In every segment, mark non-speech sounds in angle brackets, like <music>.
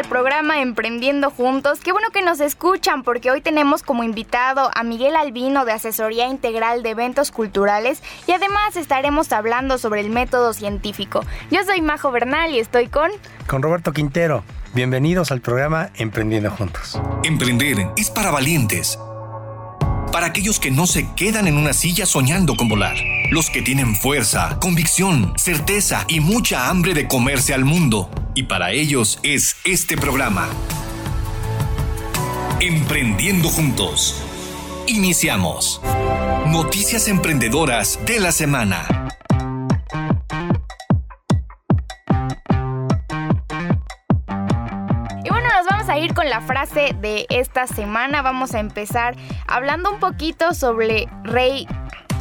al programa Emprendiendo Juntos. Qué bueno que nos escuchan porque hoy tenemos como invitado a Miguel Albino de Asesoría Integral de Eventos Culturales y además estaremos hablando sobre el método científico. Yo soy Majo Bernal y estoy con... Con Roberto Quintero. Bienvenidos al programa Emprendiendo Juntos. Emprender es para valientes para aquellos que no se quedan en una silla soñando con volar. Los que tienen fuerza, convicción, certeza y mucha hambre de comerse al mundo. Y para ellos es este programa. Emprendiendo juntos. Iniciamos. Noticias emprendedoras de la semana. Ir con la frase de esta semana. Vamos a empezar hablando un poquito sobre Ray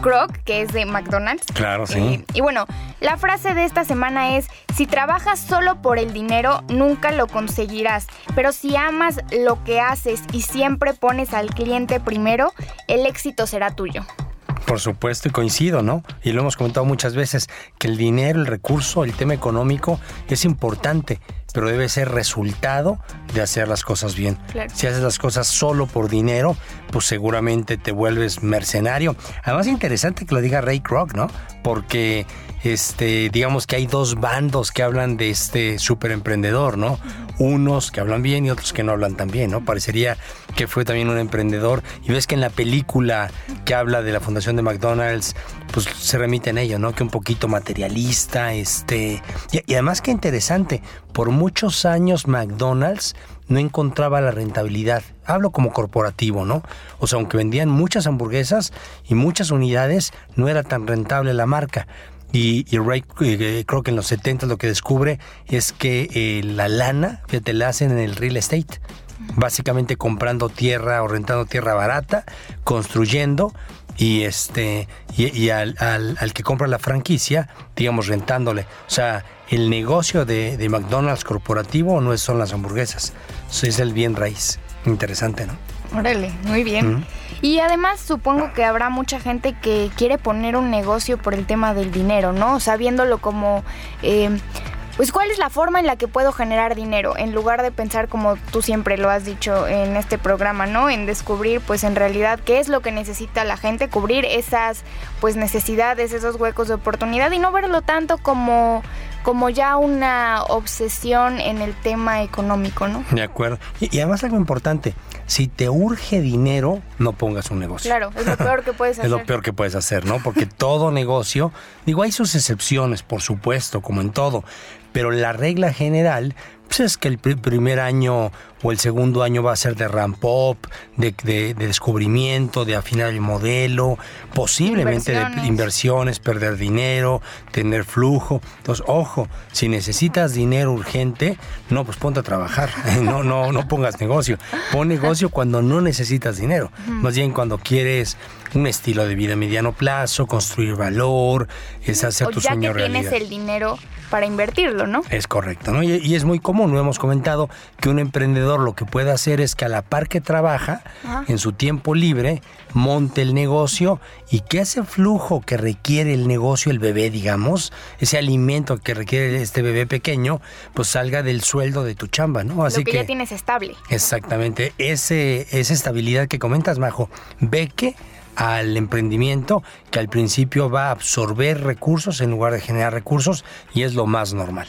Kroc, que es de McDonald's. Claro, sí. Eh, y bueno, la frase de esta semana es, si trabajas solo por el dinero, nunca lo conseguirás, pero si amas lo que haces y siempre pones al cliente primero, el éxito será tuyo. Por supuesto, y coincido, ¿no? Y lo hemos comentado muchas veces, que el dinero, el recurso, el tema económico es importante, pero debe ser resultado de hacer las cosas bien. Si haces las cosas solo por dinero, pues seguramente te vuelves mercenario. Además, interesante que lo diga Ray Kroc, ¿no? Porque este, digamos que hay dos bandos que hablan de este super emprendedor, ¿no? Unos que hablan bien y otros que no hablan tan bien, ¿no? Parecería que fue también un emprendedor. Y ves que en la película que habla de la fundación de McDonald's, pues se remite en ello, ¿no? Que un poquito materialista, este. Y, además que interesante, por muchos años McDonald's no encontraba la rentabilidad. Hablo como corporativo, ¿no? O sea, aunque vendían muchas hamburguesas y muchas unidades, no era tan rentable la marca. Y, Ray eh, creo que en los 70 lo que descubre es que eh, la lana, te la hacen en el real estate. Básicamente comprando tierra o rentando tierra barata, construyendo y este y, al, que compra la franquicia, digamos, rentándole. O sea, el negocio de, McDonald's corporativo no son las hamburguesas, es el bien raíz. Interesante, ¿no? Órale, muy bien. Y además supongo que habrá mucha gente que quiere poner un negocio por el tema del dinero, ¿no? O sea, viéndolo como... Eh, pues cuál es la forma en la que puedo generar dinero, en lugar de pensar como tú siempre lo has dicho en este programa, ¿no? En descubrir pues en realidad qué es lo que necesita la gente, cubrir esas pues necesidades, esos huecos de oportunidad y no verlo tanto como como ya una obsesión en el tema económico, ¿no? De acuerdo. Y, además algo importante, si te urge dinero, no pongas un negocio. Claro, es lo peor que puedes hacer. <laughs> es lo peor que puedes hacer, ¿no? Porque todo negocio, digo, hay sus excepciones, por supuesto, como en todo, pero la regla general pues es que el primer año o el segundo año va a ser de ramp up, de, descubrimiento, de afinar el modelo, posiblemente de inversiones, perder dinero, tener flujo. Entonces, ojo, si necesitas dinero urgente, no, pues ponte a trabajar, <laughs> no, no, no pongas negocio. Pon negocio cuando no necesitas dinero, más bien cuando quieres un estilo de vida a mediano plazo, construir valor, es hacer o tu ya sueño que tienes el dinero para invertirlo, ¿no? Es correcto, ¿no? Y, es muy común, lo hemos comentado, que un emprendedor lo que puede hacer es que a la par que trabaja, en su tiempo libre, monte el negocio y que ese flujo que requiere el negocio, el bebé, digamos, ese alimento que requiere este bebé pequeño, pues salga del sueldo de tu chamba, ¿no? Así lo que, ya tienes estable. Exactamente, ese, esa estabilidad que comentas, Majo, ve que al emprendimiento que al principio va a absorber recursos en lugar de generar recursos y es lo más normal.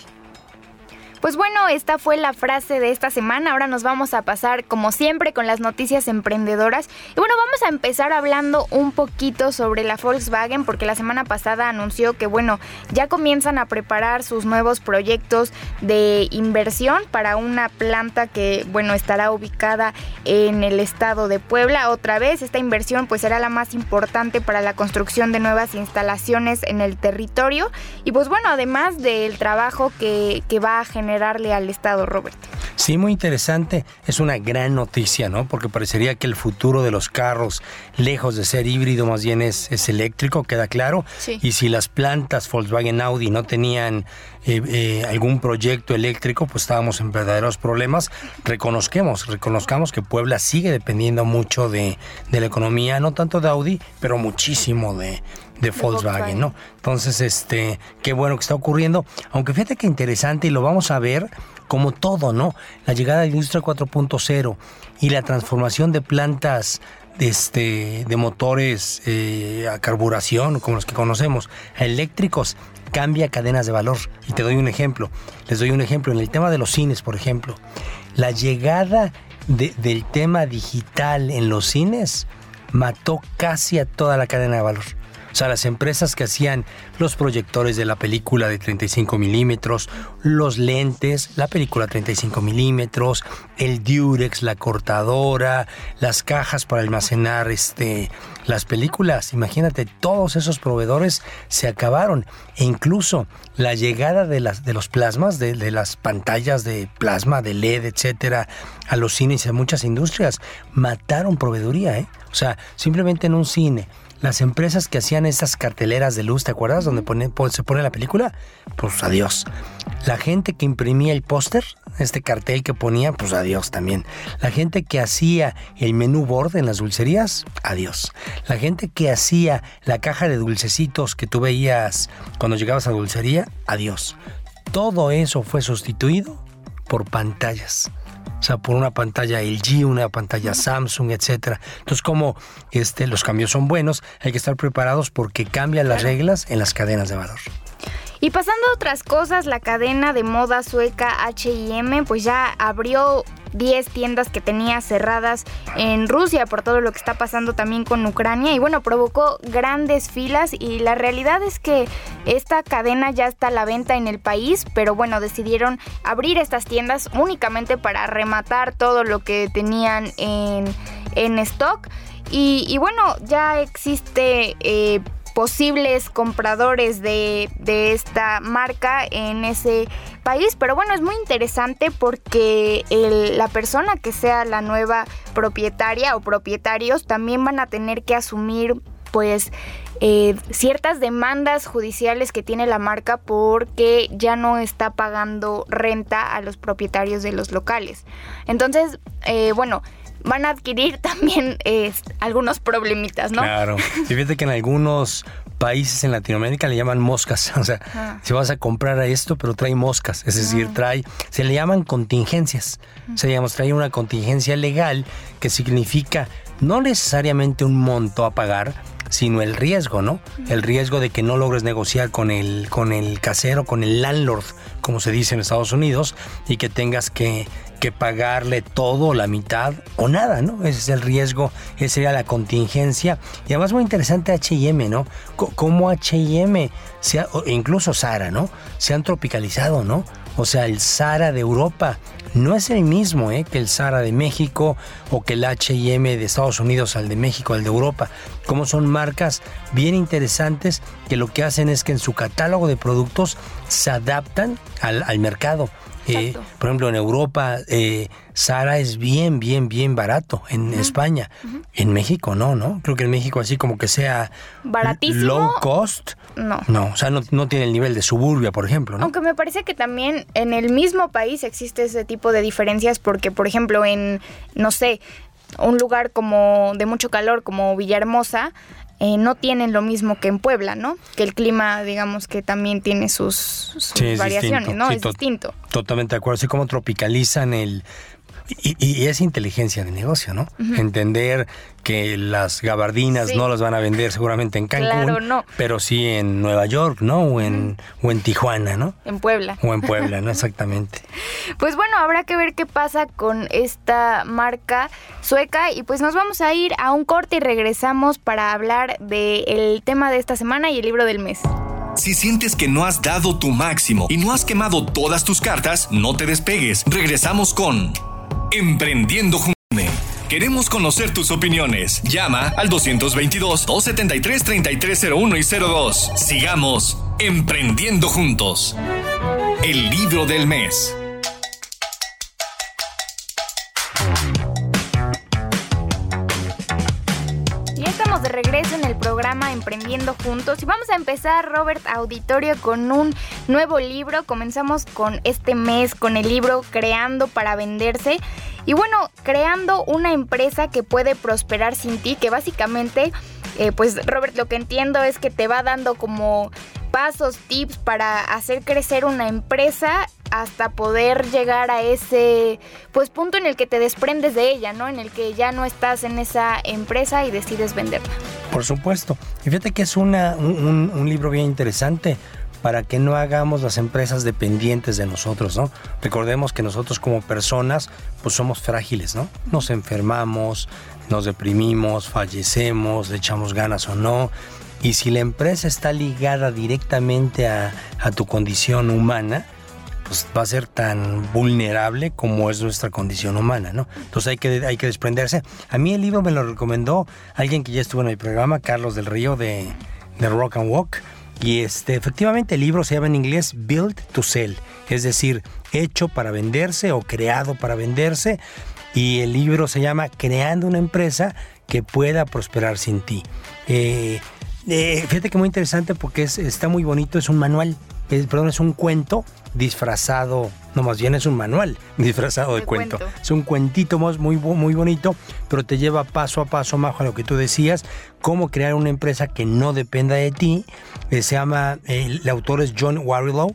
Pues bueno, esta fue la frase de esta semana. Ahora nos vamos a pasar, como siempre, con las noticias emprendedoras. Y bueno, vamos a empezar hablando un poquito sobre la Volkswagen, porque la semana pasada anunció que, bueno, ya comienzan a preparar sus nuevos proyectos de inversión para una planta que, bueno, estará ubicada en el estado de Puebla. Otra vez, esta inversión pues será la más importante para la construcción de nuevas instalaciones en el territorio. Y pues bueno, además del trabajo que, que va a generar generarle al Estado, Robert. Sí, muy interesante. Es una gran noticia, ¿no? Porque parecería que el futuro de los carros, lejos de ser híbrido, más bien es, es eléctrico, queda claro. Y si las plantas Volkswagen Audi no tenían eh, eh, algún proyecto eléctrico, pues estábamos en verdaderos problemas. Reconozcamos, reconozcamos que Puebla sigue dependiendo mucho de, de la economía, no tanto de Audi, pero muchísimo de, de Volkswagen, ¿no? Entonces, este, qué bueno que está ocurriendo. Aunque fíjate que interesante y lo vamos a ver como todo, ¿no? La llegada de la industria 4.0 y la transformación de plantas de, este, de motores eh, a carburación, como los que conocemos, a eléctricos, cambia cadenas de valor. Y te doy un ejemplo. Les doy un ejemplo. En el tema de los cines, por ejemplo, la llegada del tema digital en los cines mató casi a toda la cadena de valor. O sea, las empresas que hacían los proyectores de la película de 35 milímetros, los lentes, la película 35 milímetros, el Durex, la cortadora, las cajas para almacenar este, las películas. Imagínate, todos esos proveedores se acabaron. E incluso la llegada de, las, de los plasmas, de, de las pantallas de plasma, de LED, etcétera, a los cines y a muchas industrias, mataron proveeduría. ¿eh? O sea, simplemente en un cine las empresas que hacían esas carteleras de luz, ¿te acuerdas? Donde se pone la película, pues adiós. La gente que imprimía el póster, este cartel que ponía, pues adiós también. La gente que hacía el menú board en las dulcerías, adiós. La gente que hacía la caja de dulcecitos que tú veías cuando llegabas a dulcería, adiós. Todo eso fue sustituido por pantallas o sea, por una pantalla LG, una pantalla Samsung, etcétera. Entonces, como este, los cambios son buenos, hay que estar preparados porque cambian las reglas en las cadenas de valor. Y pasando a otras cosas, la cadena de moda sueca HM pues ya abrió 10 tiendas que tenía cerradas en Rusia por todo lo que está pasando también con Ucrania y bueno, provocó grandes filas y la realidad es que esta cadena ya está a la venta en el país, pero bueno, decidieron abrir estas tiendas únicamente para rematar todo lo que tenían en, en stock. Y, bueno, ya existe eh, posibles compradores de, esta marca en ese país. Pero bueno, es muy interesante porque la persona que sea la nueva propietaria o propietarios también van a tener que asumir pues eh, ciertas demandas judiciales que tiene la marca porque ya no está pagando renta a los propietarios de los locales. Entonces, eh, bueno, van a adquirir también algunos problemitas, ¿no? Claro. fíjate que en algunos países en Latinoamérica le llaman moscas. <laughs> O sea, si vas a comprar a esto, pero trae moscas. Es decir, ah. trae, se le llaman contingencias. O sea, digamos, trae una contingencia legal que significa no necesariamente un monto a pagar, sino el riesgo, ¿no? El riesgo de que no logres negociar con el, con el casero, con el landlord, como se dice en Estados Unidos, y que tengas que que pagarle todo, la mitad o nada, ¿no? Ese es el riesgo, esa sería la contingencia. Y además muy interesante HM, ¿no? cómo HM, incluso Sara, ¿no? Se han tropicalizado, ¿no? O sea, el Sara de Europa no es el mismo ¿eh? que el Sara de México o que el HM de Estados Unidos al de México, al de Europa. Como son marcas bien interesantes que lo que hacen es que en su catálogo de productos se adaptan al, al mercado. Eh, por ejemplo, en Europa, eh, Sara es bien, bien, bien barato. En España. En México no, ¿no? Creo que en México así como que sea... Baratísimo. Low cost. No. No, o sea, no, tiene el nivel de suburbia, por ejemplo, ¿no? Aunque me parece que también en el mismo país existe ese tipo de diferencias porque, por ejemplo, en, no sé, un lugar como de mucho calor como Villahermosa, eh, no tienen lo mismo que en Puebla, ¿no? Que el clima, digamos, que también tiene sus, variaciones, ¿no? es distinto. Totalmente de acuerdo. Así como tropicalizan el y, es inteligencia de negocio, ¿no? Entender que las gabardinas no las van a vender seguramente en Cancún, no. pero sí en Nueva York, ¿no? O en, o en Tijuana, ¿no? En Puebla. O en Puebla, ¿no? Exactamente. <laughs> pues bueno, habrá que ver qué pasa con esta marca sueca y pues nos vamos a ir a un corte y regresamos para hablar del tema de esta semana y el libro del mes. Si sientes que no has dado tu máximo y no has quemado todas tus cartas, no te despegues. Regresamos con Emprendiendo Juntos. Queremos conocer tus opiniones. Llama al 222-273-3301 y 02. Sigamos emprendiendo juntos. El libro del mes. de regreso en el Emprendiendo Juntos y vamos a empezar, Robert Auditorio, con un nuevo libro. Comenzamos con este mes, con el libro Creando para Venderse. Y bueno, creando una empresa que puede prosperar sin ti, que básicamente, eh, pues Robert, lo que entiendo es que te va dando como pasos, tips para hacer crecer una empresa hasta poder llegar a ese pues punto en el que te desprendes de ella, ¿no? En el que ya no estás en esa empresa y decides venderla. Por supuesto. Y fíjate que es una, un, libro bien interesante para que no hagamos las empresas dependientes de nosotros, ¿no? Recordemos que nosotros como personas, pues somos frágiles, ¿no? Nos enfermamos, nos deprimimos, fallecemos, le echamos ganas o no. Y si la empresa está ligada directamente a, tu condición humana, pues va a ser tan vulnerable como es nuestra condición humana, ¿no? Entonces hay que, hay que desprenderse. A mí el libro me lo recomendó alguien que ya estuvo en el programa, Carlos del Río de, de Rock and Walk. Y este, efectivamente el libro se llama en inglés Build to Sell, es decir, hecho para venderse o creado para venderse. Y el libro se llama Creando una empresa que pueda prosperar sin ti. Eh, eh, fíjate que muy interesante porque es, está muy bonito, es un manual, perdón, es un cuento disfrazado, no más bien es un manual <laughs> disfrazado de, cuento. Es un cuentito muy, muy bonito, pero te lleva paso a paso, Majo, a lo que tú decías, cómo crear una empresa que no dependa de ti. Eh, se llama, el autor es John Warrilow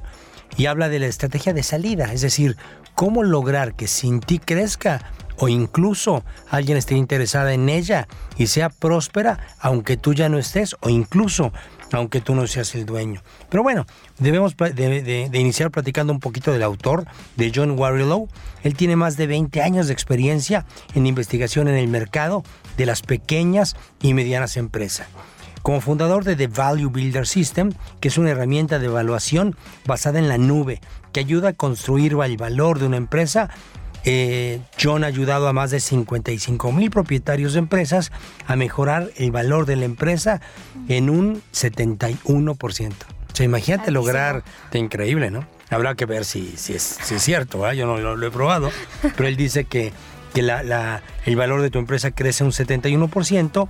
y habla de la estrategia de salida, es decir, cómo lograr que sin ti crezca o incluso alguien esté interesada en ella y sea próspera aunque tú ya no estés o incluso aunque tú no seas el dueño. Pero bueno, debemos de, iniciar platicando un poquito del autor, de John Warrilow. Él tiene más de 20 años de experiencia en investigación en el mercado de las pequeñas y medianas empresas. Como fundador de The Value Builder System, que es una herramienta de evaluación basada en la nube, que ayuda a construir el valor de una empresa eh, John ha ayudado a más de 55 mil propietarios de empresas a mejorar el valor de la empresa en un 71%. O sea, imagínate lograr, de increíble, ¿no? Habrá que ver si, si, es, cierto, yo no lo, he probado, <laughs> pero él dice que, que el valor de tu empresa crece un 71%.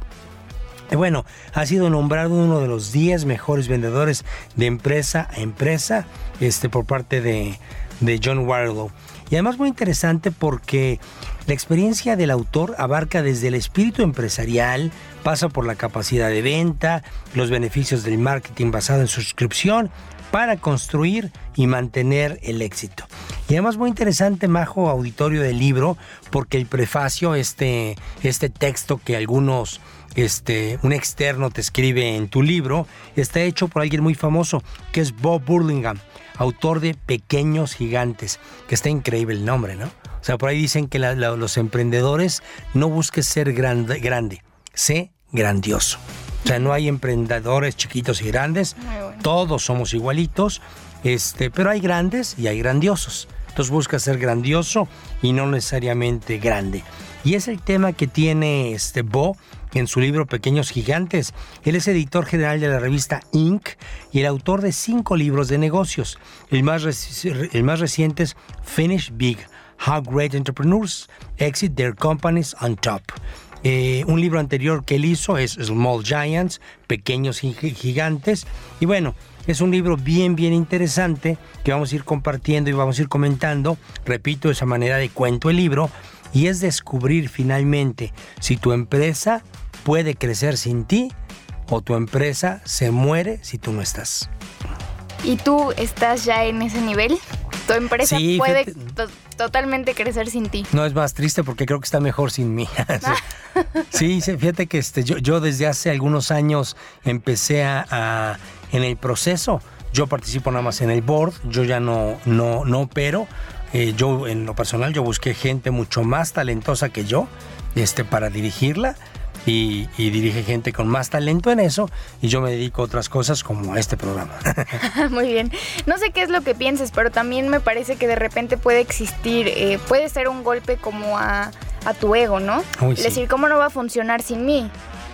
Y bueno, ha sido nombrado uno de los 10 mejores vendedores de empresa a empresa este, por parte de, de John Warlow. Y además muy interesante porque la experiencia del autor abarca desde el espíritu empresarial, pasa por la capacidad de venta, los beneficios del marketing basado en suscripción para construir y mantener el éxito. Y además muy interesante, Majo, auditorio del libro, porque el prefacio, este, este texto que algunos, este, un externo te escribe en tu libro, está hecho por alguien muy famoso, que es Bob Burlingame autor de Pequeños Gigantes, que está increíble el nombre, ¿no? O sea, por ahí dicen que los emprendedores no busques ser grande, grande, sé grandioso. O sea, no hay emprendedores chiquitos y grandes, todos somos igualitos, este, pero hay grandes y hay grandiosos. Entonces busca ser grandioso y no necesariamente grande. Y es el tema que tiene este Bo en su libro Pequeños Gigantes. Él es editor general de la revista Inc. y el autor de cinco libros de negocios. El más, el reciente es Finish Big, How Great Entrepreneurs Exit Their Companies on Top. Eh, un libro anterior que él hizo es Small Giants, Pequeños Gigantes. Y bueno, es un libro bien, bien interesante que vamos a ir compartiendo y vamos a ir comentando. Repito, esa manera de cuento el libro. Y es descubrir finalmente si tu empresa puede crecer sin ti o tu empresa se muere si tú no estás. ¿Y tú estás ya en ese nivel? ¿Tu empresa puede totalmente crecer sin ti? No, es más triste porque creo que está mejor sin mí. <laughs> sí, fíjate que este, yo, yo desde hace algunos años empecé a, en el proceso. Yo participo nada más en el board, yo ya no, no, no opero. Eh, yo en lo personal yo busqué gente mucho más talentosa que yo este, para dirigirla y, dirige gente con más talento en eso y yo me dedico a otras cosas como a este programa. <laughs> Muy bien. No sé qué es lo que pienses, pero también me parece que de repente puede existir, eh, puede ser un golpe como a, tu ego, ¿no? Es decir, ¿cómo no va a funcionar sin mí?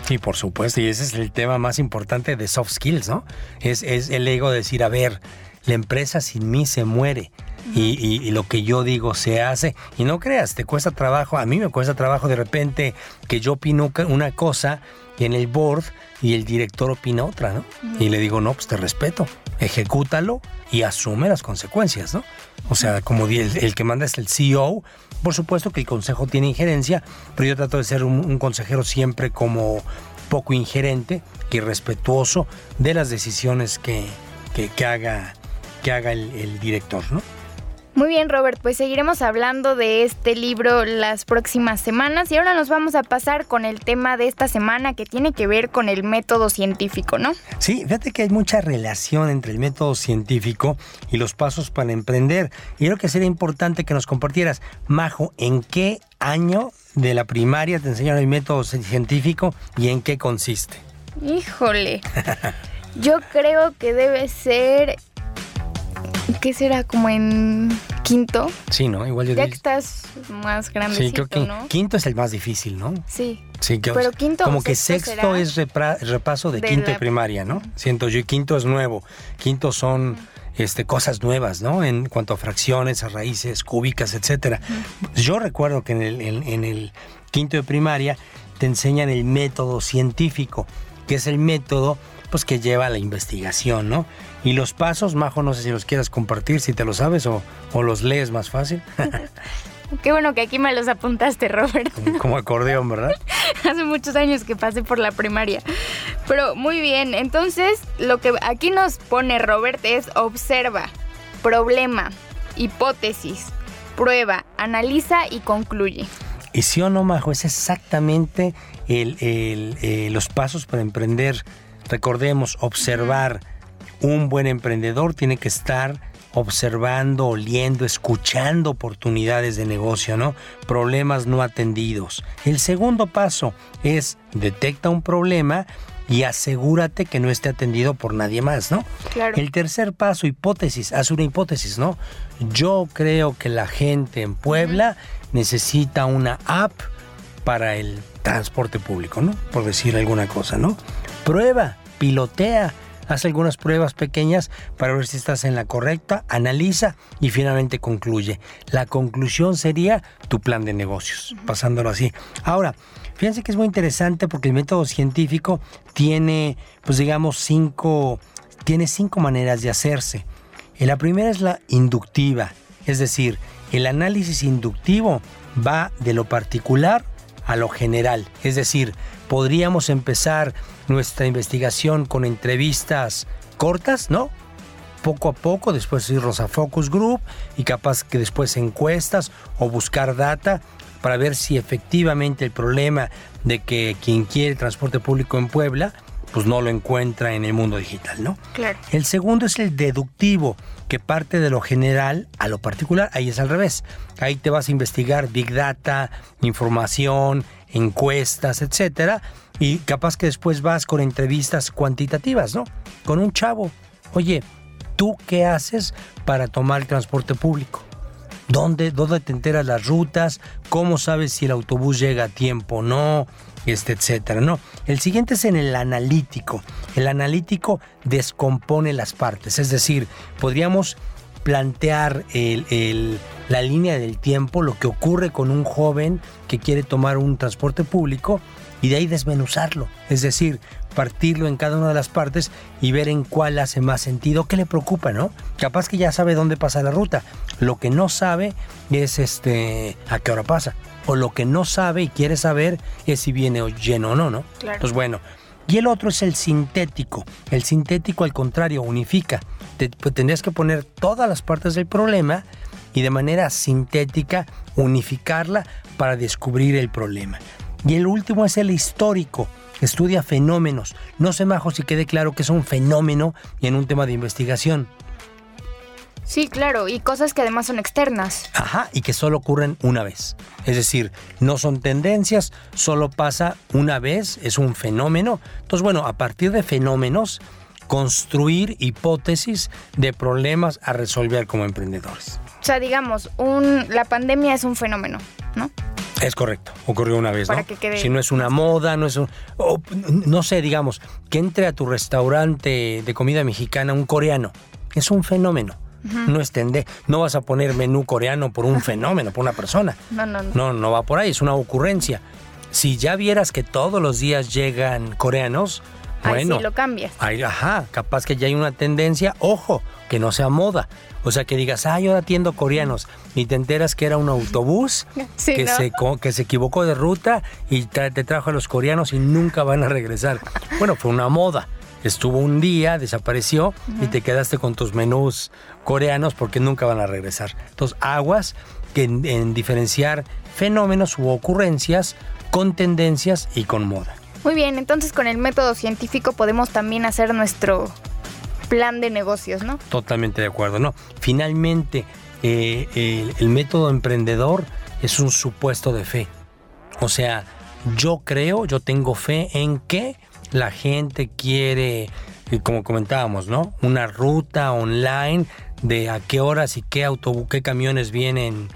Sí, por supuesto, y ese es el tema más importante de soft skills, ¿no? Es, es el ego de decir, a ver, la empresa sin mí se muere y, lo que yo digo se hace. Y no creas, te cuesta trabajo, a mí me cuesta trabajo de repente que yo opino una cosa en el board y el director opina otra, ¿no? Y le digo, no, pues te respeto, ejecútalo y asume las consecuencias, ¿no? O sea, como el, que manda es el CEO, por supuesto que el consejo tiene injerencia, pero yo trato de ser un, consejero siempre como poco ingerente y respetuoso de las decisiones que, que, haga, que haga el, el director, ¿no? Muy bien, Robert, pues seguiremos hablando de este libro las próximas semanas y ahora nos vamos a pasar con el tema de esta semana que tiene que ver con el método científico, ¿no? Sí, fíjate que hay mucha relación entre el método científico y los pasos para emprender. Y creo que sería importante que nos compartieras, Majo, ¿en qué año de la primaria te enseñaron el método científico y en qué consiste? Híjole. <laughs> Yo creo que debe ser ¿Qué será? ¿Como en quinto? Sí, ¿no? Igual yo Ya que estás más grandecito, Sí, creo que ¿no? quinto es el más difícil, ¿no? Sí. Sí, que, Pero quinto Como que sexto es repra- repaso de, de quinto la- y primaria, ¿no? Siento yo, y quinto es nuevo. Quinto son este, cosas nuevas, ¿no? En cuanto a fracciones, a raíces cúbicas, etcétera. Yo recuerdo que en el, en- en el quinto de primaria te enseñan el método científico, que es el método pues que lleva a la investigación, ¿no? Y los pasos, Majo, no sé si los quieras compartir, si te lo sabes o, o los lees más fácil, <laughs> Qué bueno que aquí me los apuntaste, Robert. como, como acordeón, ¿verdad? <laughs> Hace muchos años que pasé por la primaria. Pero muy bien, entonces lo que aquí nos pone Robert es observa, problema, hipótesis, prueba, analiza y concluye. Y sí o no, Majo, es exactamente el- el, eh, los pasos para emprender. Recordemos, observar. Un buen emprendedor tiene que estar observando, oliendo, escuchando oportunidades de negocio, ¿no? Problemas no atendidos. El segundo paso es detecta un problema y asegúrate que no esté atendido por nadie más, ¿no? Claro. El tercer paso, hipótesis, haz una hipótesis, ¿no? Yo creo que la gente en Puebla necesita una app para el transporte público, ¿no? Por decir alguna cosa, ¿no? Prueba, pilotea, haz algunas pruebas pequeñas para ver si estás en la correcta, analiza y finalmente concluye. La conclusión sería tu plan de negocios, pasándolo así. Ahora, fíjense que es muy interesante porque el método científico tiene, pues digamos, cinco, tiene cinco maneras de hacerse. Y la primera es la inductiva, es decir, el análisis inductivo va de lo particular a lo general. Es decir, podríamos empezar nuestra investigación con entrevistas cortas, ¿no? Poco a poco, después irnos a focus group y capaz que después encuestas o buscar data para ver si efectivamente el problema de que quien quiere transporte público en Puebla, pues no lo encuentra en el mundo digital, ¿no? Claro. El segundo es el deductivo, que parte de lo general a lo particular. Ahí es al revés. Ahí te vas a investigar big data, información, encuestas, etcétera, y capaz que después vas con entrevistas cuantitativas, ¿no? Con un chavo. Oye, ¿tú qué haces para tomar el transporte público? ¿Dónde, ¿Dónde te enteras las rutas? ¿Cómo sabes si el autobús llega a tiempo o no? Este, etcétera, ¿no? El siguiente es en el analítico. El analítico descompone las partes, es decir, podríamos plantear el- la línea del tiempo, lo que ocurre con un joven que quiere tomar un transporte público y de ahí desmenuzarlo, es decir, partirlo en cada una de las partes y ver en cuál hace más sentido, qué le preocupa, ¿no? Capaz que ya sabe dónde pasa la ruta, lo que no sabe es este a qué hora pasa, o lo que no sabe y quiere saber es si viene lleno o no, ¿no? Claro. Pues bueno, y el otro es el sintético. El sintético, al contrario, unifica. Te, pues, tendrías que poner todas las partes del problema y de manera sintética unificarla para descubrir el problema. Y el último es el histórico. Estudia fenómenos. No sé, Majo, si quede claro que es un fenómeno y en un tema de investigación. Sí, claro, y cosas que además son externas. Ajá, y que solo ocurren una vez. Es decir, no son tendencias, solo pasa una vez, es un fenómeno. Entonces, bueno, a partir de fenómenos, construir hipótesis de problemas a resolver como emprendedores. O sea, digamos, un, la pandemia es un fenómeno, ¿no? Es correcto, ocurrió una vez, Para ¿no? que quede- Si no es una moda, no es un... o, no sé, digamos, que entre a tu restaurante de comida mexicana un coreano. Es un fenómeno. No es tende- No vas a poner menú coreano por un <laughs> fenómeno, por una persona. No, no, no. No, no va por ahí, es una ocurrencia. Si ya vieras que todos los días llegan coreanos, bueno, lo cambias. ahí, ajá, capaz que ya hay una tendencia, ojo, que no sea moda. O sea, que digas, ah, yo atiendo coreanos, y te enteras que era un autobús <laughs> Sí, que, ¿no? se, que se equivocó de ruta y tra- te trajo a los coreanos y nunca van a regresar. Bueno, fue una moda. estuvo un día, desapareció y te quedaste con tus menús coreanos porque nunca van a regresar. Entonces, aguas que en diferenciar fenómenos u ocurrencias con tendencias y con moda. Muy bien, entonces con el método científico podemos también hacer nuestro plan de negocios, ¿no? Totalmente de acuerdo, ¿no? Finalmente, eh, el, método emprendedor es un supuesto de fe. O sea, yo creo, yo tengo fe en que la gente quiere, como comentábamos, ¿no? Una ruta online de a qué horas y qué autobús, qué camiones vienen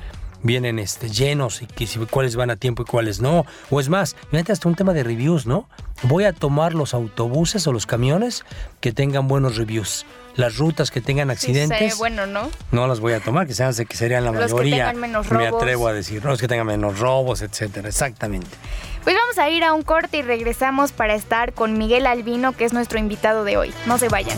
vienen este, llenos y que si, cuáles van a tiempo y cuáles no. O es más, fíjate hasta un tema de reviews, ¿no? Voy a tomar los autobuses o los camiones que tengan buenos reviews. Las rutas que tengan accidentes. Sí, bueno, ¿no? No las voy a tomar, que sean que serían la los mayoría. Que tengan menos robos. Me atrevo a decir, no, los que tengan menos robos, etcétera. Exactamente. Pues vamos a ir a un corte y regresamos para estar con Miguel Albino, que es nuestro invitado de hoy. No se vayan.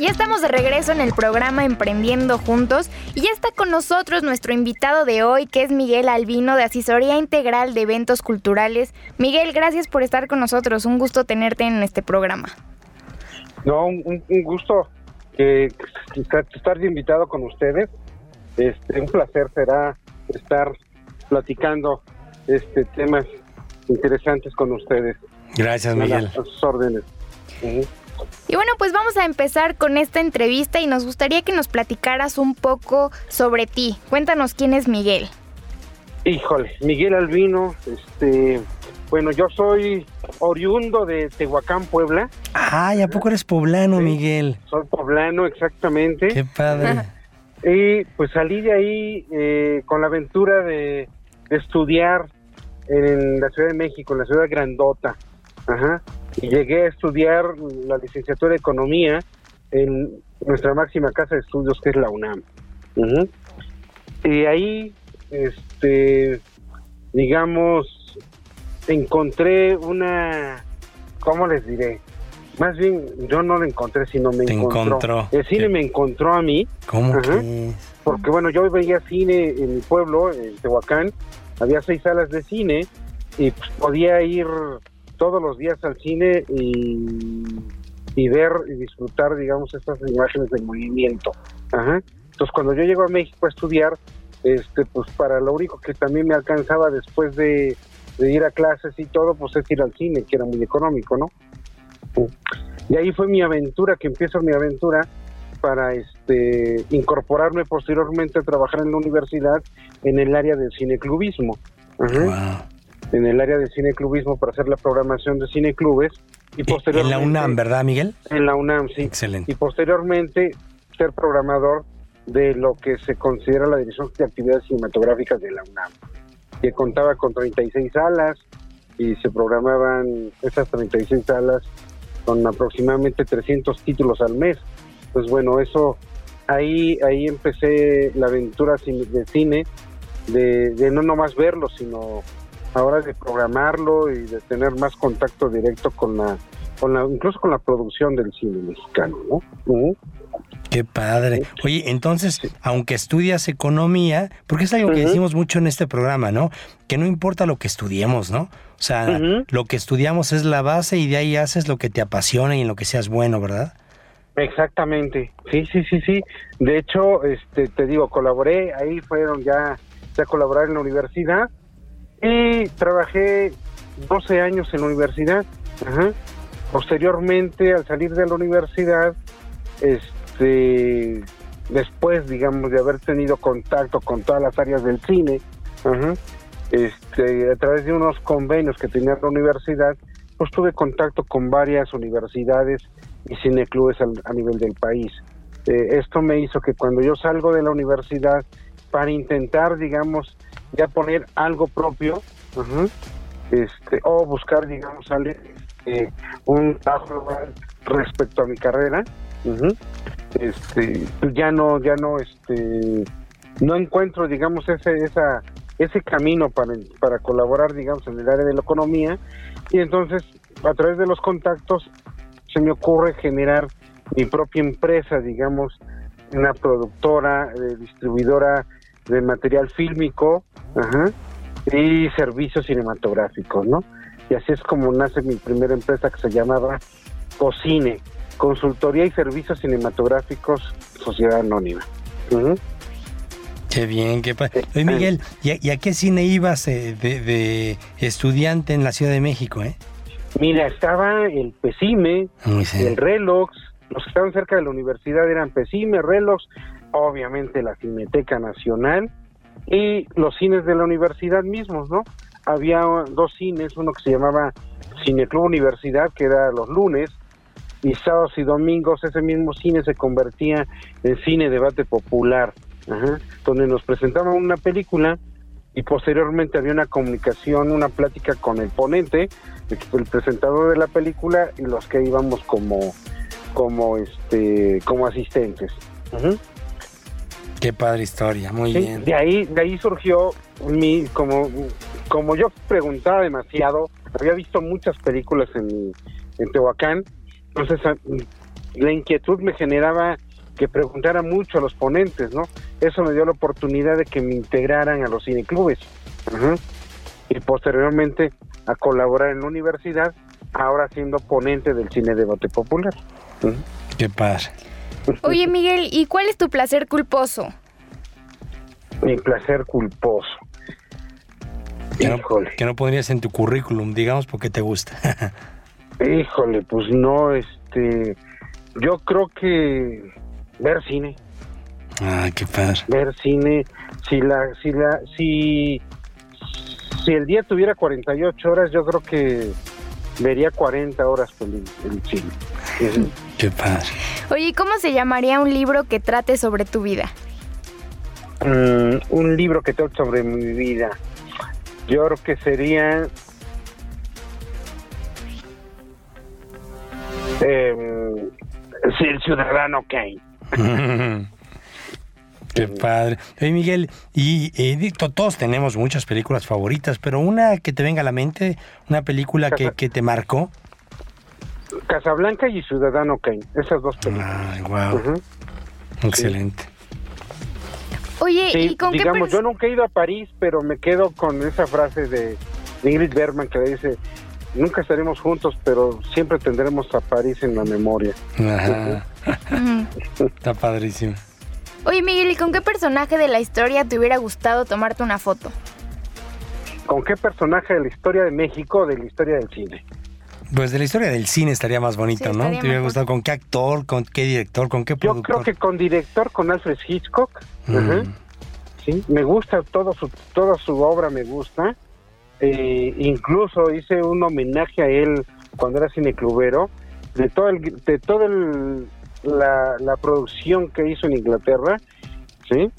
Ya estamos de regreso en el programa Emprendiendo Juntos y ya está con nosotros nuestro invitado de hoy que es Miguel Albino de Asesoría Integral de Eventos Culturales. Miguel, gracias por estar con nosotros, un gusto tenerte en este programa. No, un, gusto que, estar de invitado con ustedes. Este, un placer será estar platicando este temas interesantes con ustedes. Gracias, Miguel. A, sus órdenes. Y bueno, pues vamos a empezar con esta entrevista y nos gustaría que nos platicaras un poco sobre ti. Cuéntanos quién es Miguel. Híjole, Miguel Albino, este, bueno, yo soy oriundo de Tehuacán, Puebla. Ay, ¿a poco eres poblano, Miguel? Soy poblano, exactamente. Qué padre. <laughs> y pues salí de ahí eh, con la aventura de, de estudiar en la Ciudad de México, en la ciudad grandota. Ajá y llegué a estudiar la licenciatura de Economía en nuestra máxima casa de estudios que es la UNAM. Y ahí, este, digamos, encontré una, ¿cómo les diré? Más bien, yo no la encontré, sino me encontró. El cine me encontró a mí. ¿Cómo Porque bueno, yo veía cine en mi pueblo, en Tehuacán, había seis salas de cine y pues, podía ir todos los días al cine y, ver y disfrutar, digamos, estas imágenes del movimiento. Entonces, cuando yo llego a México a estudiar, este, pues para lo único que también me alcanzaba después de, ir a clases y todo, pues es ir al cine, que era muy económico, ¿no? Y ahí fue mi aventura, que empiezo mi aventura para este incorporarme posteriormente a trabajar en la universidad en el área del cineclubismo en el área de cineclubismo para hacer la programación de cineclubes. Y posteriormente, en la UNAM, ¿verdad, Miguel? En la UNAM, sí. Excelente. Y posteriormente ser programador de lo que se considera la Dirección de Actividades Cinematográficas de la UNAM, que contaba con 36 salas y se programaban esas 36 salas con aproximadamente 300 títulos al mes. Pues bueno, eso ahí ahí empecé la aventura de cine, de, de no nomás verlo, sino ahora de programarlo y de tener más contacto directo con la, con la incluso con la producción del cine mexicano, ¿no? Qué padre. Oye, entonces, aunque estudias economía, porque es algo que decimos mucho en este programa, ¿no? Que no importa lo que estudiemos, ¿no? O sea, lo que estudiamos es la base y de ahí haces lo que te apasiona y en lo que seas bueno, ¿verdad? Exactamente. Sí, sí, sí, sí. De hecho, este, te digo, colaboré, ahí fueron ya, ya colaborar en la universidad y trabajé 12 años en la universidad. Posteriormente, al salir de la universidad, este, después, digamos, de haber tenido contacto con todas las áreas del cine, este, a través de unos convenios que tenía la universidad, pues tuve contacto con varias universidades y cineclubes a, nivel del país. Eh, esto me hizo que cuando yo salgo de la universidad, para intentar, digamos, ya poner algo propio, este, o buscar, digamos, eh, un trabajo respecto a mi carrera, este, pues ya no, ya no, este, no encuentro, digamos, ese, esa, ese camino para, para colaborar, digamos, en el área de la economía. Y entonces, a través de los contactos, se me ocurre generar mi propia empresa, digamos, una productora, eh, distribuidora de material fílmico y servicios cinematográficos, ¿no? Y así es como nace mi primera empresa que se llamaba Cocine, Consultoría y Servicios Cinematográficos Sociedad Anónima. Qué bien, qué padre. Oye, Miguel, ¿y a, qué cine ibas de, de, estudiante en la Ciudad de México, eh? Mira, estaba el PECIME, el Relox, los que estaban cerca de la universidad eran PECIME, Relox, obviamente la Cineteca Nacional y los cines de la universidad mismos, ¿no? Había dos cines, uno que se llamaba Cineclub Universidad, que era los lunes, y sábados y domingos ese mismo cine se convertía en cine debate popular, donde nos presentaban una película y posteriormente había una comunicación, una plática con el ponente, el, presentador de la película y los que íbamos como como este como asistentes. Qué padre historia, muy bien. De ahí de ahí surgió mi como como yo preguntaba demasiado, había visto muchas películas en, en Tehuacán, entonces la inquietud me generaba que preguntara mucho a los ponentes, ¿no? Eso me dio la oportunidad de que me integraran a los cineclubes. Y posteriormente a colaborar en la universidad, ahora siendo ponente del cine debate popular. Qué padre. Oye, Miguel, ¿y cuál es tu placer culposo? Mi placer culposo. Que no, que no pondrías en tu currículum, digamos, porque te gusta. <laughs> Híjole, pues no, este, yo creo que ver cine. Ah, qué padre. Ver cine, si la, si la, si, si el día tuviera 48 horas, yo creo que vería 40 horas por el, cine. Qué padre. Oye, ¿cómo se llamaría un libro que trate sobre tu vida? Mm, un libro que trate sobre mi vida. Yo creo que sería eh, el ciudadano Kane. <laughs> Qué padre. Oye, Miguel, y eh, todos tenemos muchas películas favoritas, pero una que te venga a la mente, una película que, <laughs> que te marcó. Casablanca y Ciudadano Kane, esas dos películas. Ay, wow. Excelente. Oye, ¿y con digamos, yo nunca he ido a París, pero me quedo con esa frase de Ingrid Bergman que le dice, nunca estaremos juntos, pero siempre tendremos a París en la memoria. Está padrísimo. Oye, Miguel, ¿y con qué personaje de la historia te hubiera gustado tomarte una foto? ¿Con qué personaje de la historia de México o de la historia del cine? Pues de la historia del cine estaría más bonito, ¿no? ¿Te hubiera gustado con qué actor, con qué director, con qué productor? Yo creo que con director, con Alfred Hitchcock. Mm. Sí, me gusta todo su, toda su obra, me gusta. Eh, incluso hice un homenaje a él cuando era cineclubero, de todo el, de toda la, la, producción que hizo en Inglaterra, ¿sí?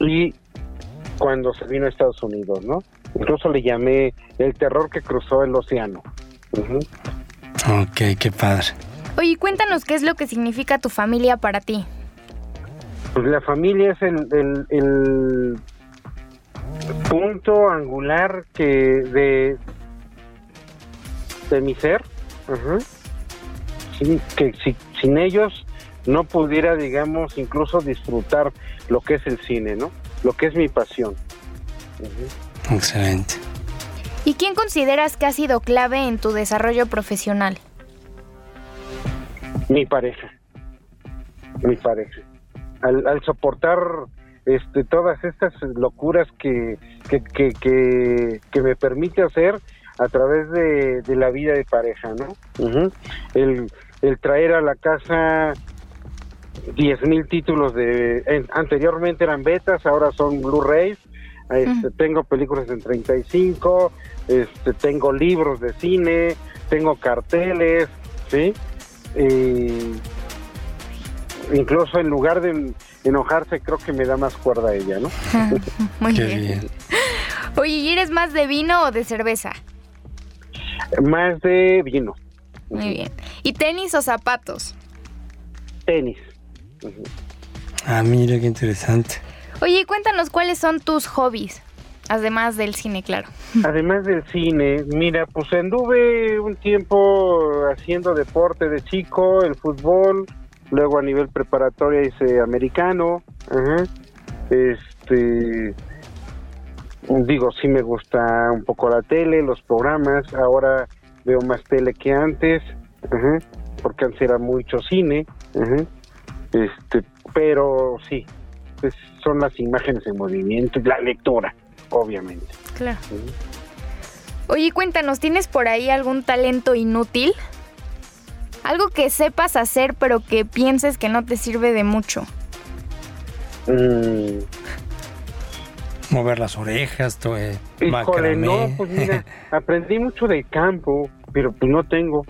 Y cuando se vino a Estados Unidos, ¿no? Incluso le llamé el terror que cruzó el océano. Ok, qué padre. Oye, cuéntanos qué es lo que significa tu familia para ti. Pues la familia es el, el punto angular que de de mi ser que si, sin ellos no pudiera digamos incluso disfrutar lo que es el cine no lo que es mi pasión. Excelente y quién consideras que ha sido clave en tu desarrollo profesional mi pareja. Mi pareja. Al, al soportar este, todas estas locuras que, que, que, me permite hacer a través de, la vida de pareja, ¿no? el, el traer a la casa 10.000 mil títulos de... anteriormente eran betas, ahora son Blu-rays. Este, Tengo películas en 35, este, tengo libros de cine, tengo carteles, ¿sí? incluso en lugar de enojarse, creo que me da más cuerda ella, ¿no? <laughs> Muy bien. Oye, ¿y eres más de vino o de cerveza? Más de vino. Muy bien. ¿Y tenis o zapatos? Tenis. Ah, mira, qué interesante. Oye, cuéntanos cuáles son tus hobbies, además del cine, claro. <laughs> Además del cine, mira, pues anduve un tiempo haciendo deporte de chico, el fútbol, luego a nivel preparatoria hice americano, este, digo, sí me gusta un poco la tele, los programas, ahora veo más tele que antes, porque antes era mucho cine, este, pero sí, pues, son las imágenes en movimiento y la lectura, obviamente. Claro. Oye, cuéntanos, ¿tienes por ahí algún talento inútil? Algo que sepas hacer pero que pienses que no te sirve de mucho. Mm. Mover las orejas, todo, eh, no, pues mira, <laughs> aprendí mucho de campo, pero pues no tengo.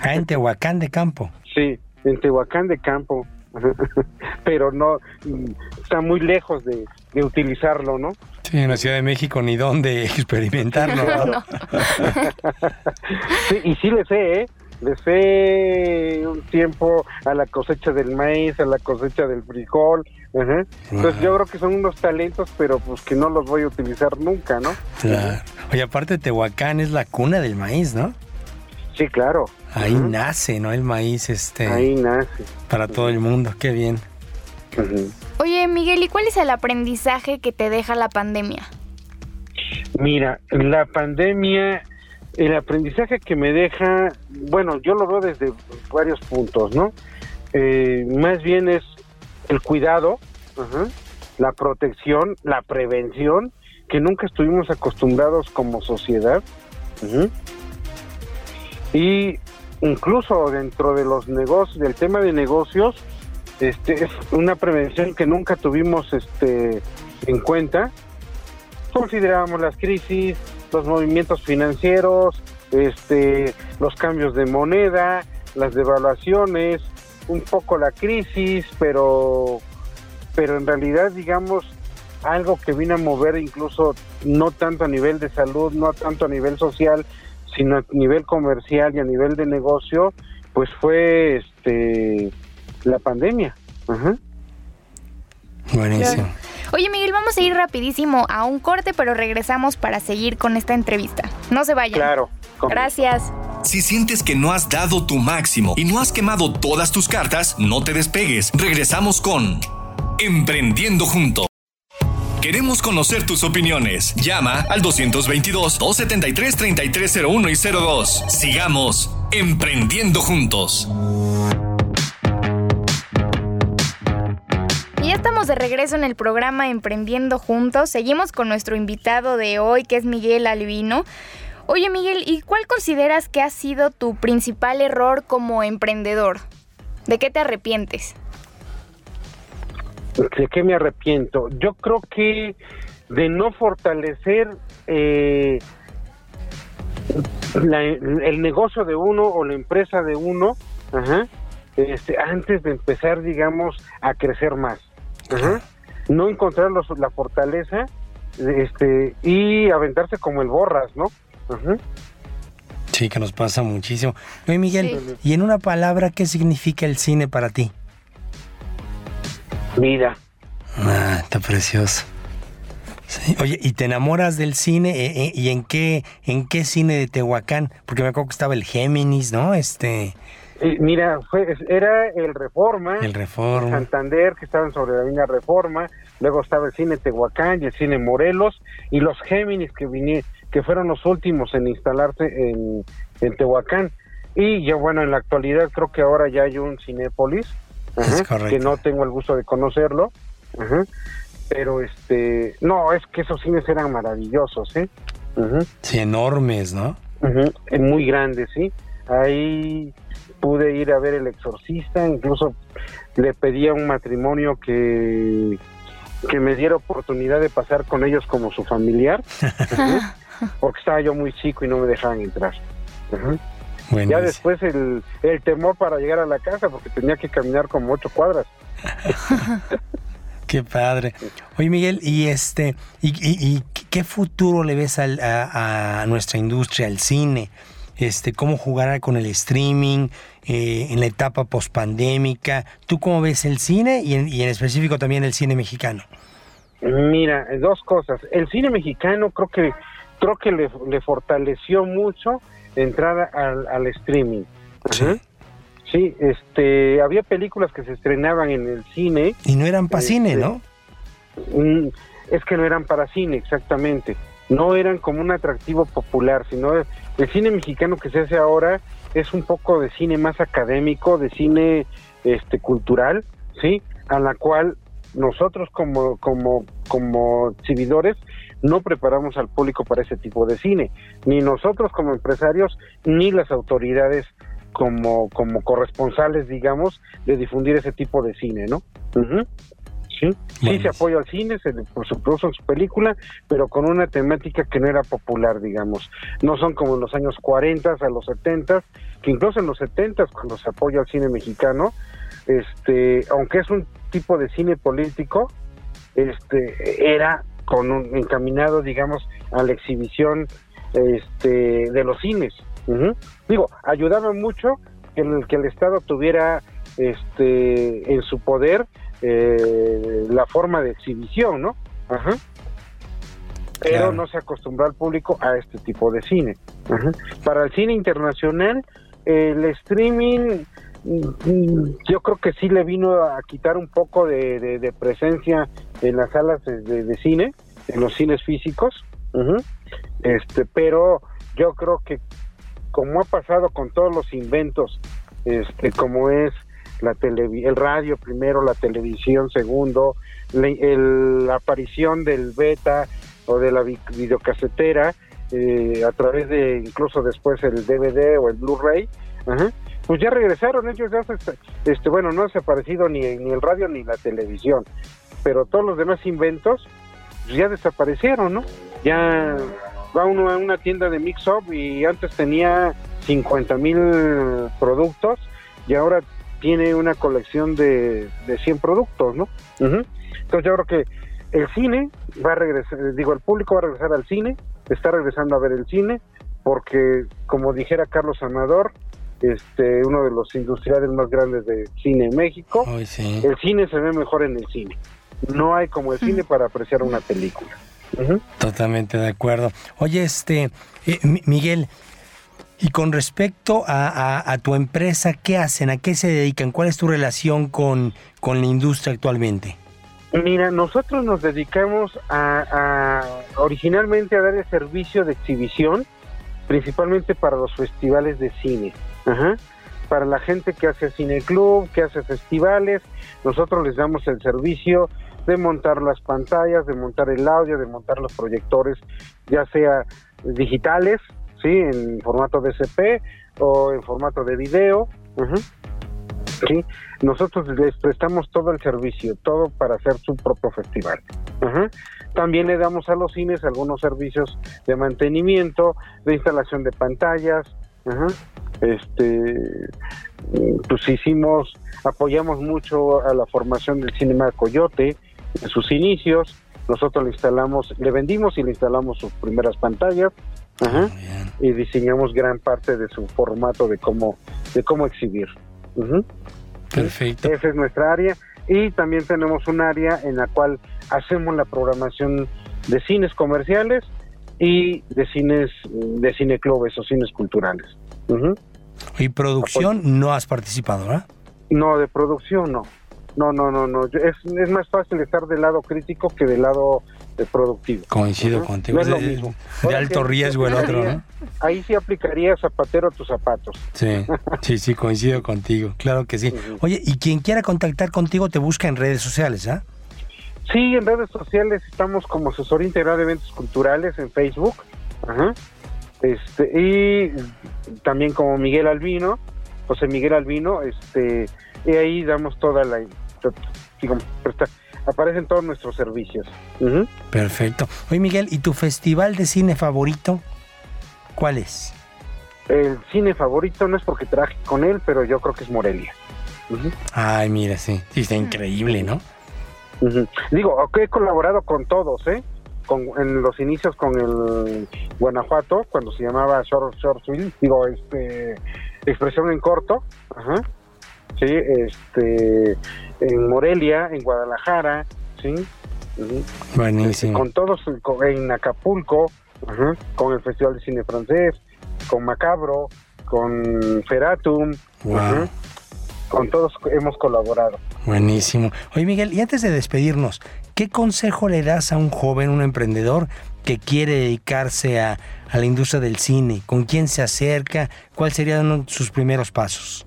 Ah, en Tehuacán de campo. Sí, en Tehuacán de campo. <laughs> pero no, está muy lejos de, utilizarlo, ¿no? Sí, <laughs> en la Ciudad de México ni dónde <laughs> experimentarlo. sí, y sí le sé, ¿eh? Le sé un tiempo a la cosecha del maíz, a la cosecha del frijol. Entonces yo creo que son unos talentos, pero pues que no los voy a utilizar nunca, ¿no? Claro. Oye, aparte Tehuacán es la cuna del maíz, ¿no? Sí, claro. Ahí nace, ¿no? El maíz, este. Ahí nace. Para todo el mundo, qué bien. Oye, Miguel, ¿y cuál es el aprendizaje que te deja la pandemia? Mira, la pandemia, el aprendizaje que me deja, bueno, yo lo veo desde varios puntos, ¿no? Eh, más bien es el cuidado, la protección, la prevención, que nunca estuvimos acostumbrados como sociedad. Y incluso dentro de los negocios, del tema de negocios, este, es una prevención que nunca tuvimos este, en cuenta. Considerábamos las crisis, los movimientos financieros, este, los cambios de moneda, las devaluaciones, un poco la crisis, pero, pero en realidad, digamos, algo que vino a mover incluso no tanto a nivel de salud, no tanto a nivel social, sino a nivel comercial y a nivel de negocio, pues fue este la pandemia. Buenísimo. Oye Miguel, vamos a ir rapidísimo a un corte, pero regresamos para seguir con esta entrevista. No se vayan. Claro. Gracias. Si sientes que no has dado tu máximo y no has quemado todas tus cartas, no te despegues. Regresamos con Emprendiendo Juntos. Queremos conocer tus opiniones. Llama al 222-273-3301 y 02. Sigamos emprendiendo juntos. Estamos de regreso en el programa Emprendiendo Juntos. Seguimos con nuestro invitado de hoy, que es Miguel Albino. Oye Miguel, ¿y cuál consideras que ha sido tu principal error como emprendedor? ¿De qué te arrepientes? ¿De qué me arrepiento? Yo creo que de no fortalecer eh, el negocio de uno o la empresa de uno este, antes de empezar, digamos, a crecer más. No encontrar la fortaleza este, y aventarse como el borras, ¿no? Sí, que nos pasa muchísimo. Oye, Miguel, y en una palabra, ¿qué significa el cine para ti? Vida. Ah, está precioso. Oye, ¿y te enamoras del cine? Eh, eh, ¿Y en qué, en qué cine de Tehuacán? Porque me acuerdo que estaba el Géminis, ¿no? Este... Eh, mira, fue, era el Reforma. El Reforma. Santander, que estaban sobre la línea Reforma. Luego estaba el cine Tehuacán y el cine Morelos. Y los Géminis, que, que fueron los últimos en instalarse en, en Tehuacán. Y ya bueno, en la actualidad creo que ahora ya hay un Cinépolis que no tengo el gusto de conocerlo. Pero este, no, es que esos cines eran maravillosos, ¿eh? Sí, enormes, ¿no? Muy grandes, sí. Ahí pude ir a ver El Exorcista, incluso le pedí a un matrimonio que, que me diera oportunidad de pasar con ellos como su familiar, <laughs> porque estaba yo muy chico y no me dejaban entrar. Ya después el, el temor para llegar a la casa, porque tenía que caminar como ocho cuadras. <laughs> Qué padre. Oye, Miguel, ¿y este y, qué futuro le ves a, nuestra industria, al cine? Este, cómo jugará con el streaming eh, en la etapa pospandémica. ¿Tú cómo ves el cine y en, y en específico también el cine mexicano? Mira, dos cosas. El cine mexicano creo que creo que le, fortaleció mucho entrar al, al streaming. Sí. Sí, este, había películas que se estrenaban en el cine. Y no eran para cine, Este, ¿no? Mm, Es que no eran para cine, exactamente. No eran como un atractivo popular, sino el cine mexicano que se hace ahora es un poco de cine más académico, de cine este cultural, ¿sí? A la cual nosotros como como como exhibidores no preparamos al público para ese tipo de cine, ni nosotros como empresarios ni las autoridades como como corresponsales, digamos, de difundir ese tipo de cine, ¿no? Sí, sí Bueno. se apoya al cine, se por supuesto en su película, pero con una temática que no era popular, digamos. No son como en los años 40 a los 70, que incluso en los 70 cuando se apoya al cine mexicano, este, aunque es un tipo de cine político, este era con un encaminado, digamos, a la exhibición este de los cines. Ujú. Digo, ayudaba mucho que el, que el Estado tuviera este en su poder eh, la forma de exhibición, ¿no? Ajá. Pero Claro. no se acostumbró al público a este tipo de cine. Ajá. Para el cine internacional, el streaming, mm, yo creo que sí le vino a quitar un poco de, de- de presencia en las salas de, de- cine, en los cines físicos. Este, pero yo creo que como ha pasado con todos los inventos, este, como es la televi- el radio primero, la televisión segundo, le- el- la aparición del beta o de la vi- videocasetera eh, a través de incluso después el DVD o el Blu-ray, pues ya regresaron ellos, ya se- este, bueno, no ha desaparecido ni, ni el radio ni la televisión, pero todos los demás inventos pues, ya desaparecieron, ¿no? Ya va uno a una tienda de mix-up y antes tenía 50 mil productos y ahora tiene una colección de, de 100 productos, ¿no? Entonces yo creo que el cine va a regresar, digo, el público va a regresar al cine, está regresando a ver el cine, porque como dijera Carlos Amador, este, uno de los industriales más grandes de cine en México, Ay, sí. el cine se ve mejor en el cine. No hay como el cine para apreciar una película. Totalmente de acuerdo. Oye, este, eh, Mi- Miguel, y con respecto a, tu empresa, ¿qué hacen? ¿A qué se dedican? ¿Cuál es tu relación con, con la industria actualmente? Mira, nosotros nos dedicamos a, a- originalmente a dar el servicio de exhibición, principalmente para los festivales de cine. Ajá. Para la gente que hace cineclub, que hace festivales, nosotros les damos el servicio de montar las pantallas, de montar el audio, de montar los proyectores, ya sea digitales, sí, en formato DCP o en formato de video. Ajá. Sí, nosotros les prestamos todo el servicio, todo para hacer su propio festival. Ajá. También le damos a los cines algunos servicios de mantenimiento, de instalación de pantallas. Ajá. Este, pues hicimos, apoyamos mucho a la formación del Cinema Coyote en sus inicios. Nosotros le instalamos, le vendimos y le instalamos sus primeras pantallas. Ajá y diseñamos gran parte de su formato de cómo de cómo exhibir. Perfecto. Esa es nuestra área y también tenemos un área en la cual hacemos la programación de cines comerciales y de cines de cineclubes o cines culturales. Y producción no has participado, ¿verdad? No, de producción no. No, no, no, no. Es, es más fácil estar del lado crítico que del lado eh, productivo. Coincido contigo. No es lo mismo. de Ahora alto sí, riesgo el otro, ¿no? Ahí sí aplicaría zapatero a tus zapatos. Sí, sí, sí, coincido contigo. Claro que sí. Oye, y quien quiera contactar contigo te busca en redes sociales, ¿ah? Sí, en redes sociales estamos como asesor integral de eventos culturales en Facebook. Ajá. Este, y también como Miguel Albino, José Miguel Albino, este, y ahí damos toda la presta- aparecen todos nuestros servicios. Perfecto. Oye, Miguel, ¿y tu festival de cine favorito? ¿Cuál es? El cine favorito no es porque traje con él, pero yo creo que es Morelia. Ay, mira, sí. Sí, está increíble, ¿no? Digo, aunque he colaborado con todos, ¿eh? en los inicios con el Guanajuato, cuando se llamaba Short, short digo, este, expresión en corto, sí, este, en Morelia, en Guadalajara, sí, buenísimo, con todos, en Acapulco, con el Festival de Cine Francés, con Macabro, con Feratum, con todos hemos colaborado. Buenísimo. Oye Miguel, y antes de despedirnos, ¿qué consejo le das a un joven, un emprendedor que quiere dedicarse a, la industria del cine? ¿Con quién se acerca? ¿Cuáles serían sus primeros pasos?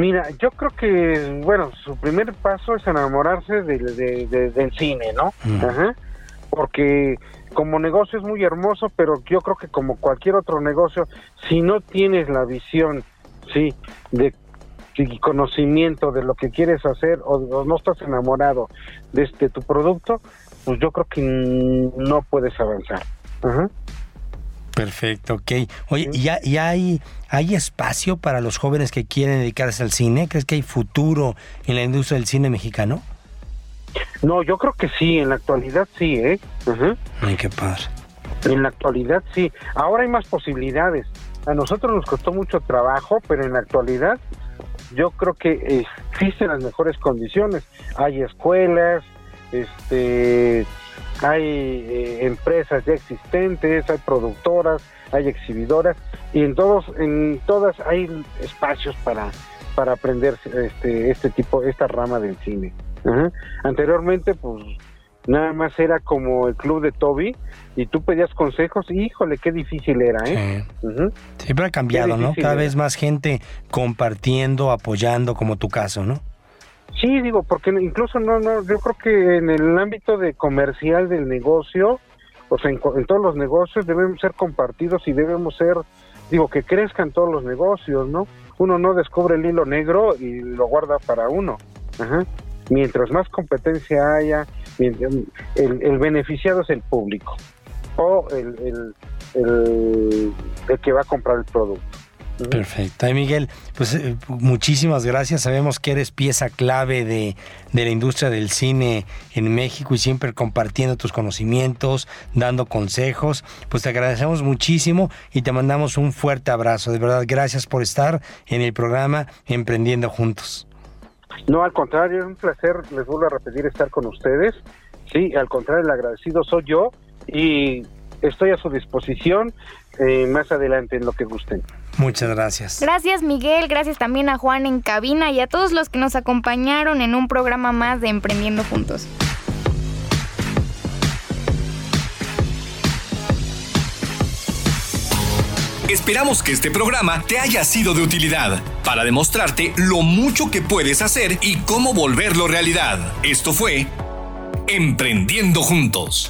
Mira, yo creo que, bueno, su primer paso es enamorarse del cine, ¿no? Ajá. Porque como negocio es muy hermoso, pero yo creo que como cualquier otro negocio, si no tienes la visión, sí, de conocimiento de lo que quieres hacer o, no estás enamorado de este tu producto, pues yo creo que no puedes avanzar. Perfecto, ok. Oye, ¿y, ¿y, hay, hay espacio para los jóvenes que quieren dedicarse al cine? ¿Crees que hay futuro en la industria del cine mexicano? No, yo creo que sí, en la actualidad sí, ¿eh? Ay, qué padre. En la actualidad sí. Ahora hay más posibilidades. A nosotros nos costó mucho trabajo, pero en la actualidad yo creo que existen las mejores condiciones. Hay escuelas, este, hay eh, empresas ya existentes, hay productoras, hay exhibidoras y en todos, en todas hay espacios para para aprender este este tipo, esta rama del cine. Anteriormente, pues nada más era como el club de Toby y tú pedías consejos y híjole, qué difícil era, ¿eh? Siempre ha cambiado, ¿no? Cada vez más gente compartiendo, apoyando, como tu caso, ¿no? Sí, digo, porque incluso no, no, yo creo que en el ámbito de comercial del negocio, o sea, en, en todos los negocios debemos ser compartidos y debemos ser, digo, que crezcan todos los negocios, ¿no? Uno no descubre el hilo negro y lo guarda para uno. Ajá mientras más competencia haya, el, beneficiado es el público o el, el, que va a comprar el producto. Perfecto. Ay, Miguel, pues eh, muchísimas gracias. Sabemos que eres pieza clave de, de, la industria del cine en México y siempre compartiendo tus conocimientos, dando consejos. Pues te agradecemos muchísimo y te mandamos un fuerte abrazo. De verdad, gracias por estar en el programa Emprendiendo Juntos. No, al contrario, es un placer, les vuelvo a repetir, estar con ustedes. Sí, al contrario, el agradecido soy yo y estoy a su disposición eh, más adelante en lo que gusten. Muchas gracias. Gracias Miguel, gracias también a Juan en cabina y a todos los que nos acompañaron en un programa más de Emprendiendo Juntos. Esperamos que este programa te haya sido de utilidad para demostrarte lo mucho que puedes hacer y cómo volverlo realidad. Esto fue Emprendiendo Juntos.